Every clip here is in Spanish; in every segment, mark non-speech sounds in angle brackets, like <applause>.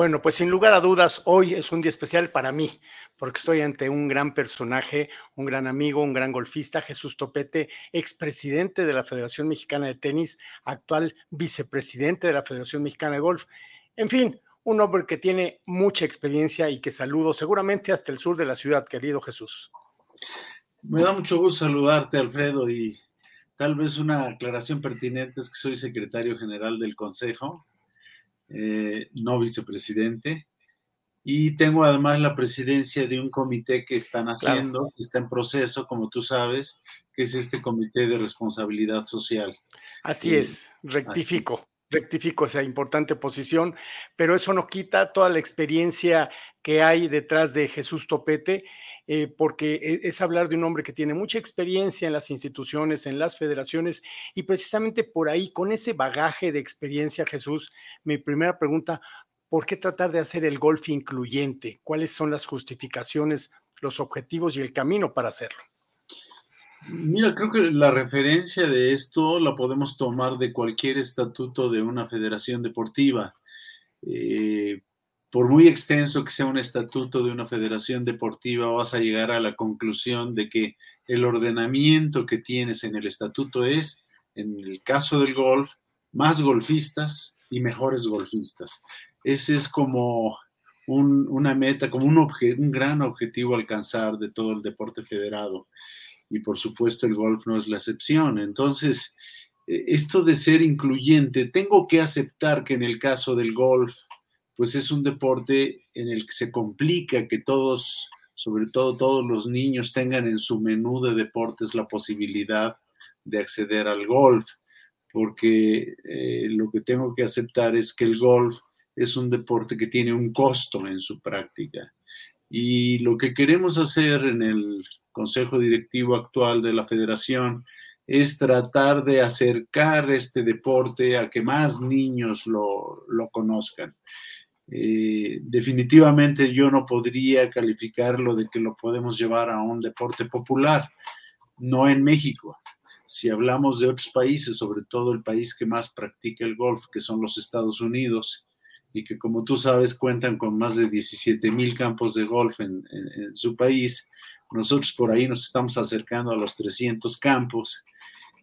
Bueno, pues sin lugar a dudas, hoy es un día especial para mí, porque estoy ante un gran personaje, un gran amigo, un gran golfista, Jesús Topete, expresidente de la Federación Mexicana de Tenis, actual vicepresidente de la Federación Mexicana de Golf. En fin, un hombre que tiene mucha experiencia y que saludo seguramente hasta el sur de la ciudad, querido Jesús. Me da mucho gusto saludarte, Alfredo, y tal vez una aclaración pertinente es que soy secretario general del Consejo eh, no vicepresidente. Y tengo además la presidencia de un comité que están haciendo, que está en proceso, como tú sabes, que es este comité de responsabilidad social. Así eh, es, rectifico rectifico esa importante posición, pero eso no quita toda la experiencia que hay detrás de Jesús Topete, eh, porque e, es hablar de un hombre que tiene mucha experiencia en las instituciones, en las federaciones, y precisamente por ahí, con ese bagaje de experiencia, Jesús, mi primera pregunta, ¿por qué tratar de hacer el golf incluyente? ¿Cuáles son las justificaciones, los objetivos y el camino para hacerlo? Mira, creo que la referencia de esto la podemos tomar de cualquier estatuto de una federación deportiva. Eh, por muy extenso que sea un estatuto de una federación deportiva, vas a llegar a la conclusión de que el ordenamiento que tienes en el estatuto es, en el caso del golf, más golfistas y mejores golfistas. Ese es como una meta, como un, un gran objetivo alcanzar de todo el deporte federado y por supuesto el golf no es la excepción. Entonces, eh, esto de ser incluyente, tengo que aceptar que en el caso del golf, pues es un deporte en el que se complica que todos, sobre todo todos los niños, tengan en su menú de deportes la posibilidad de acceder al golf, porque eh, lo que tengo que aceptar es que el golf es un deporte que tiene un costo en su práctica. Y lo que queremos hacer en el consejo directivo actual de la federación es tratar de acercar este deporte a que más niños lo, conozcan. Eh, definitivamente yo no podría calificarlo de que lo podemos llevar a un deporte popular, no en México. Si hablamos de otros países, sobre todo el país que más practica el golf, que son los Estados Unidos, y que como tú sabes cuentan con más de 17 mil campos de golf en su país, nosotros por ahí nos estamos acercando a los 300 campos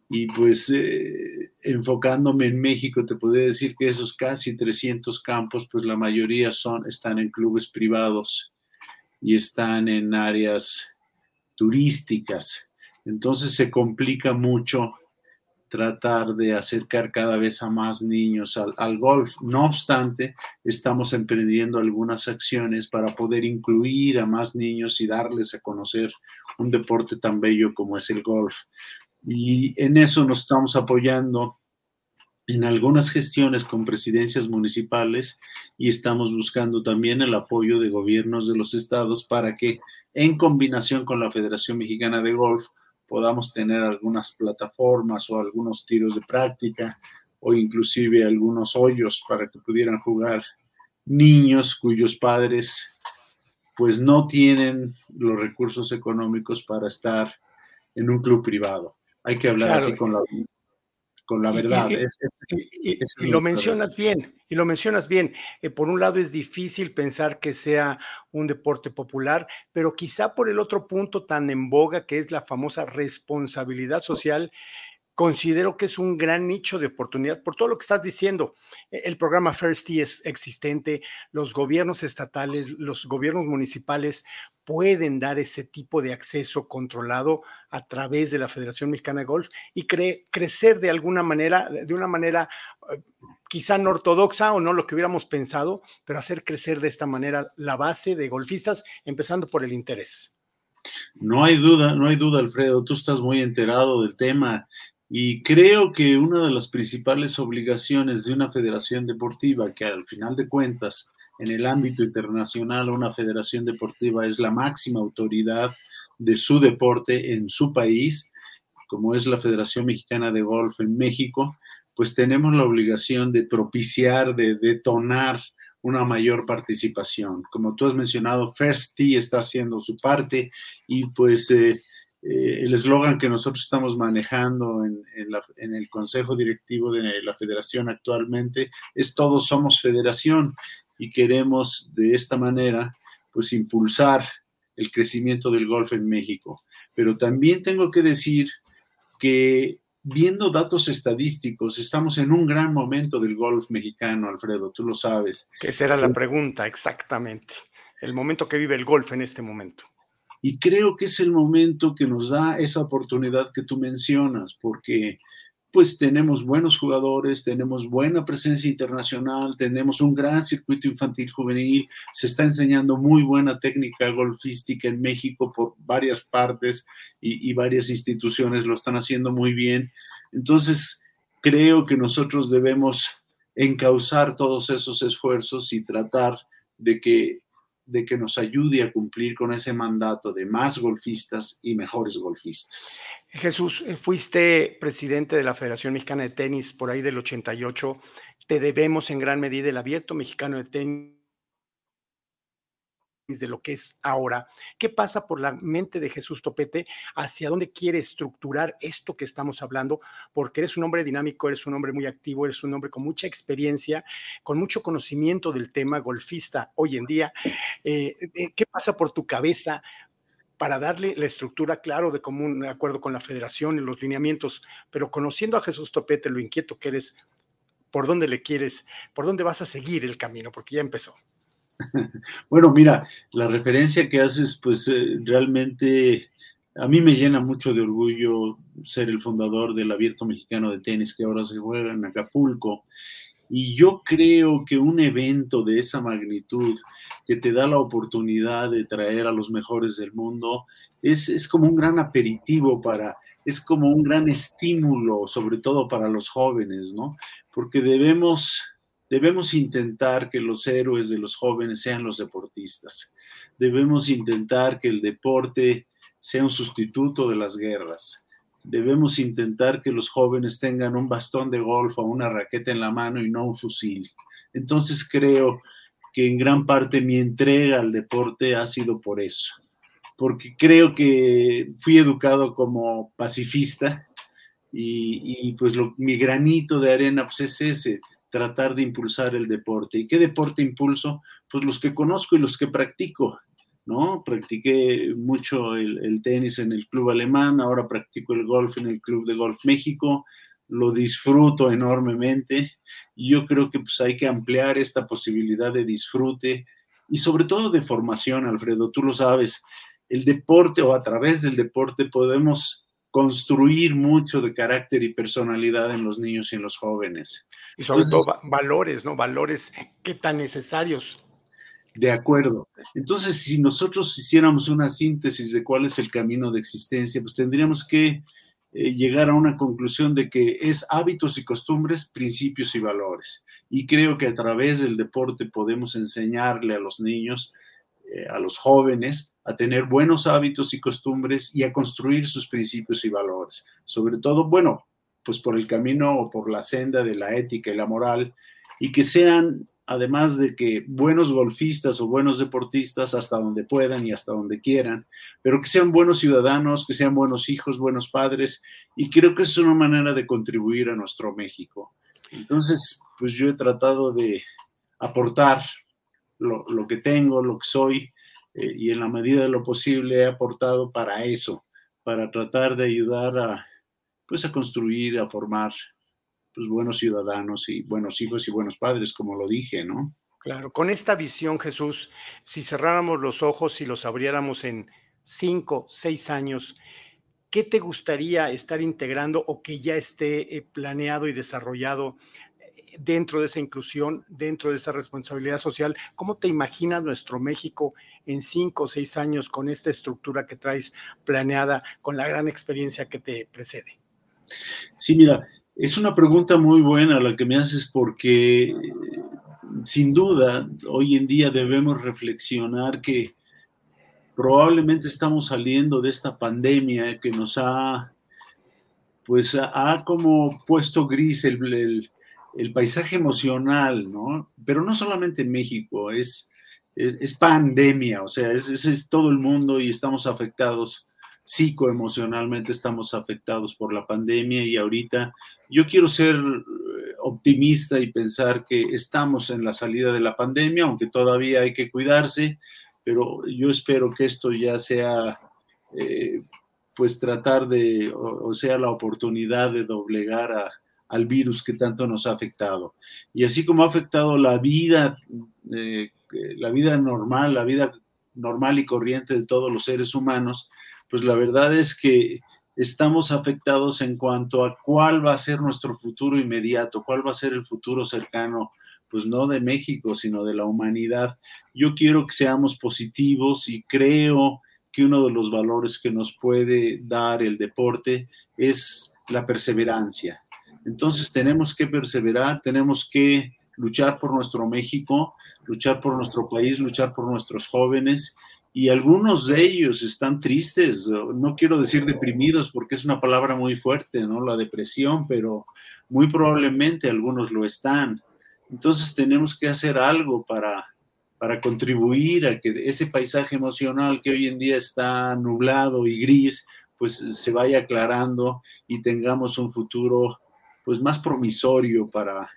y pues eh, enfocándome en México, te podría decir que esos casi 300 campos, pues la mayoría son, están en clubes privados y están en áreas turísticas. Entonces se complica mucho tratar de acercar cada vez a más niños al, golf. No obstante, estamos emprendiendo algunas acciones para poder incluir a más niños y darles a conocer un deporte tan bello como es el golf. Y en eso nos estamos apoyando en algunas gestiones con presidencias municipales y estamos buscando también el apoyo de gobiernos de los estados para que en combinación con la Federación Mexicana de Golf podamos tener algunas plataformas o algunos tiros de práctica o inclusive algunos hoyos para que pudieran jugar niños cuyos padres pues no tienen los recursos económicos para estar en un club privado. Hay que hablar así con la, con la verdad. Y, lo mencionas bien, y lo mencionas bien. Eh, por un lado es difícil pensar que sea un deporte popular, pero quizá por el otro punto tan en boga que es la famosa responsabilidad social, considero que es un gran nicho de oportunidad por todo lo que estás diciendo. E, el programa First es existente, los gobiernos estatales, los gobiernos municipales pueden dar ese tipo de acceso controlado a través de la Federación Mexicana de Golf y crecer de alguna manera, de una manera eh, quizá no ortodoxa o no lo que hubiéramos pensado, pero hacer crecer de esta manera la base de golfistas, empezando por el interés. No hay duda, no hay duda, Alfredo, tú estás muy enterado del tema y creo que una de las principales obligaciones de una federación deportiva, que al final de cuentas, en el ámbito internacional, una federación deportiva es la máxima autoridad de su deporte en su país, como es la Federación Mexicana de Golf en México, pues tenemos la obligación de propiciar, de detonar una mayor participación. Como tú has mencionado, First Tee está haciendo su parte y pues eh, eh, el eslogan que nosotros estamos manejando en, el Consejo Directivo de la Federación actualmente es Todos somos Federación. Y queremos de esta manera pues impulsar el crecimiento del golf en México. Pero también tengo que decir que viendo datos estadísticos, estamos en un gran momento del golf mexicano, Alfredo, tú lo sabes. Que esa era la pregunta, exactamente. El momento que vive el golf en este momento. Y creo que es el momento que nos da esa oportunidad que tú mencionas, porque pues tenemos buenos jugadores, tenemos buena presencia internacional, tenemos un gran circuito infantil juvenil, se está enseñando muy buena técnica golfística en México por varias partes y, varias instituciones lo están haciendo muy bien. Entonces, creo que nosotros debemos encauzar todos esos esfuerzos y tratar de que de que nos ayude a cumplir con ese mandato de más golfistas y mejores golfistas. Jesús, eh, fuiste presidente de la Federación Mexicana de Tenis por ahí del 88. Te debemos en gran medida el abierto mexicano de tenis de lo que es ahora. ¿Qué pasa por la mente de Jesús Topete? ¿Hacia dónde quiere estructurar esto que estamos hablando? Porque eres un hombre dinámico, eres un hombre muy activo, eres un hombre con mucha experiencia, con mucho conocimiento del tema golfista hoy en día. Eh, eh, ¿Qué pasa por tu cabeza? para darle la estructura, claro, de común acuerdo con la federación y los lineamientos, pero conociendo a Jesús Topete, lo inquieto que eres, ¿por dónde le quieres, por dónde vas a seguir el camino? Porque ya empezó. <laughs> Bueno, mira, la referencia que haces, pues eh, realmente a mí me llena mucho de orgullo ser el fundador del Abierto Mexicano de Tenis que ahora se juega en Acapulco. Y yo creo que un evento de esa magnitud que te da la oportunidad de traer a los mejores del mundo es, es como un gran aperitivo para, es como un gran estímulo, sobre todo para los jóvenes, ¿no? Porque debemos Debemos intentar que los héroes de los jóvenes sean los deportistas. Debemos intentar que el deporte sea un sustituto de las guerras. Debemos intentar que los jóvenes tengan un bastón de golf o una raqueta en la mano y no un fusil. Entonces creo que en gran parte mi entrega al deporte ha sido por eso, porque creo que fui educado como pacifista y, pues mi granito de arena pues es ese, tratar de impulsar el deporte. ¿Y qué deporte impulso? Pues los que conozco y los que practico, ¿no? Practiqué mucho el, tenis en el club alemán, ahora practico el golf en el Club de Golf México, lo disfruto enormemente y yo creo que pues hay que ampliar esta posibilidad de disfrute y sobre todo de formación, Alfredo, tú lo sabes, el deporte o a través del deporte podemos construir mucho de carácter y personalidad en los niños y en los jóvenes. Y sobre todo valores, ¿no? Valores que tan necesarios. De acuerdo. Entonces, si nosotros hiciéramos una síntesis de cuál es el camino de existencia, pues tendríamos que eh, llegar a una conclusión de que es hábitos y costumbres, principios y valores. Y creo que a través del deporte podemos enseñarle a los niños a los jóvenes a tener buenos hábitos y costumbres y a construir sus principios y valores. Sobre todo, bueno, pues por el camino o por la senda de la ética y la moral, y que sean, además de que buenos golfistas o buenos deportistas hasta donde puedan y hasta donde quieran, pero que sean buenos ciudadanos, que sean buenos hijos, buenos padres, y creo que es una manera de contribuir a nuestro México. Entonces, pues yo he tratado de aportar lo, que tengo, lo que soy, eh, y en la medida de lo posible he aportado para eso, para tratar de ayudar a, pues, a construir, a formar pues, buenos ciudadanos y buenos hijos y buenos padres, como lo dije, ¿no? Claro, con esta visión, Jesús, si cerráramos los ojos y los abriéramos en cinco, seis años, ¿qué te gustaría estar integrando o que ya esté eh, planeado y desarrollado dentro de esa inclusión, dentro de esa responsabilidad social. ¿Cómo te imaginas nuestro México en cinco o seis años con esta estructura que traes planeada, con la gran experiencia que te precede? Sí, mira, es una pregunta muy buena la que me haces porque sin duda hoy en día debemos reflexionar que probablemente estamos saliendo de esta pandemia que nos ha pues ha, como puesto gris el, el paisaje emocional, ¿no? Pero no solamente en México, es, es, pandemia, o sea, es, es, todo el mundo y estamos afectados psicoemocionalmente, estamos afectados por la pandemia y ahorita yo quiero ser optimista y pensar que estamos en la salida de la pandemia, aunque todavía hay que cuidarse, pero yo espero que esto ya sea, eh, pues tratar de, o, sea, la oportunidad de doblegar al virus que tanto nos ha afectado. Y así como ha afectado la vida, eh, la vida normal, la vida normal y corriente de todos los seres humanos, pues la verdad es que estamos afectados en cuanto a cuál va a ser nuestro futuro inmediato, cuál va a ser el futuro cercano, pues no de México, sino de la humanidad. Yo quiero que seamos positivos y creo que uno de los valores que nos puede dar el deporte es la perseverancia. Entonces tenemos que perseverar, tenemos que luchar por nuestro México, luchar por nuestro país, luchar por nuestros jóvenes y algunos de ellos están tristes, no quiero decir deprimidos porque es una palabra muy fuerte, ¿no? La depresión, pero muy probablemente algunos lo están. Entonces tenemos que hacer algo para, para contribuir a que ese paisaje emocional que hoy en día está nublado y gris, pues se vaya aclarando y tengamos un futuro pues más promisorio para,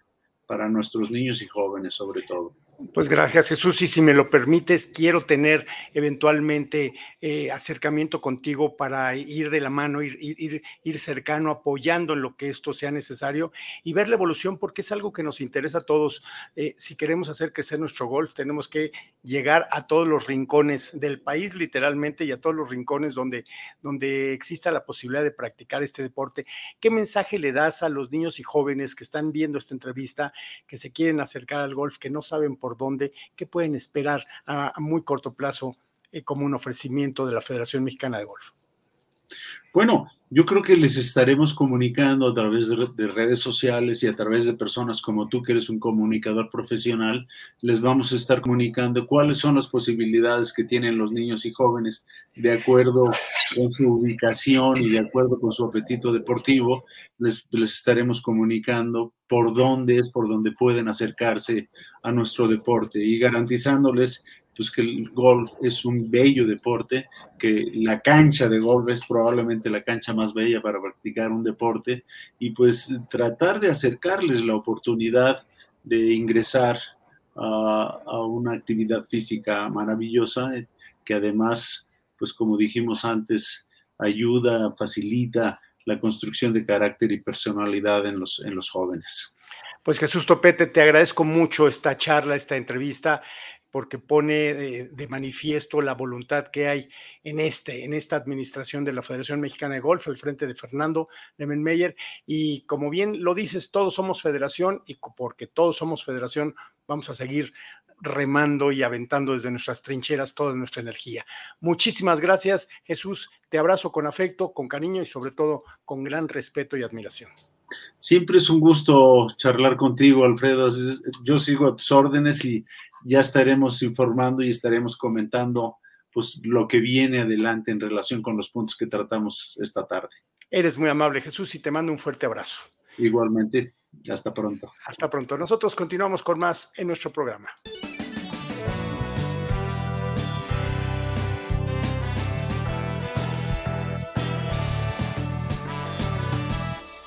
para nuestros niños y jóvenes sobre todo. Pues gracias Jesús y si me lo permites, quiero tener eventualmente eh, acercamiento contigo para ir de la mano, ir, ir, ir, cercano, apoyando en lo que esto sea necesario y ver la evolución porque es algo que nos interesa a todos. Eh, si queremos hacer crecer nuestro golf, tenemos que llegar a todos los rincones del país literalmente y a todos los rincones donde, donde exista la posibilidad de practicar este deporte. ¿Qué mensaje le das a los niños y jóvenes que están viendo esta entrevista, que se quieren acercar al golf, que no saben por dónde, qué pueden esperar a, muy corto plazo eh, como un ofrecimiento de la Federación Mexicana de Golf? Bueno, yo creo que les estaremos comunicando a través de, redes sociales y a través de personas como tú, que eres un comunicador profesional, les vamos a estar comunicando cuáles son las posibilidades que tienen los niños y jóvenes de acuerdo con su ubicación y de acuerdo con su apetito deportivo. Les, les estaremos comunicando por dónde es, por dónde pueden acercarse a nuestro deporte y garantizándoles pues que el golf es un bello deporte, que la cancha de golf es probablemente la cancha más bella para practicar un deporte y pues tratar de acercarles la oportunidad de ingresar a, a una actividad física maravillosa eh, que además, pues como dijimos antes, ayuda, facilita la construcción de carácter y personalidad en los, en los jóvenes. Pues Jesús Topete, te agradezco mucho esta charla, esta entrevista porque pone de, manifiesto la voluntad que hay en, este, en esta administración de la Federación Mexicana de Golf, al frente de Fernando Lemenmeyer. Y como bien lo dices, todos somos federación y porque todos somos federación, vamos a seguir remando y aventando desde nuestras trincheras toda nuestra energía. Muchísimas gracias, Jesús. Te abrazo con afecto, con cariño y sobre todo con gran respeto y admiración. Siempre es un gusto charlar contigo, Alfredo. Yo sigo a tus órdenes y ya estaremos informando y estaremos comentando pues lo que viene adelante en relación con los puntos que tratamos esta tarde. Eres muy amable, Jesús, y te mando un fuerte abrazo. Igualmente, hasta pronto. Hasta pronto. Nosotros continuamos con más en nuestro programa.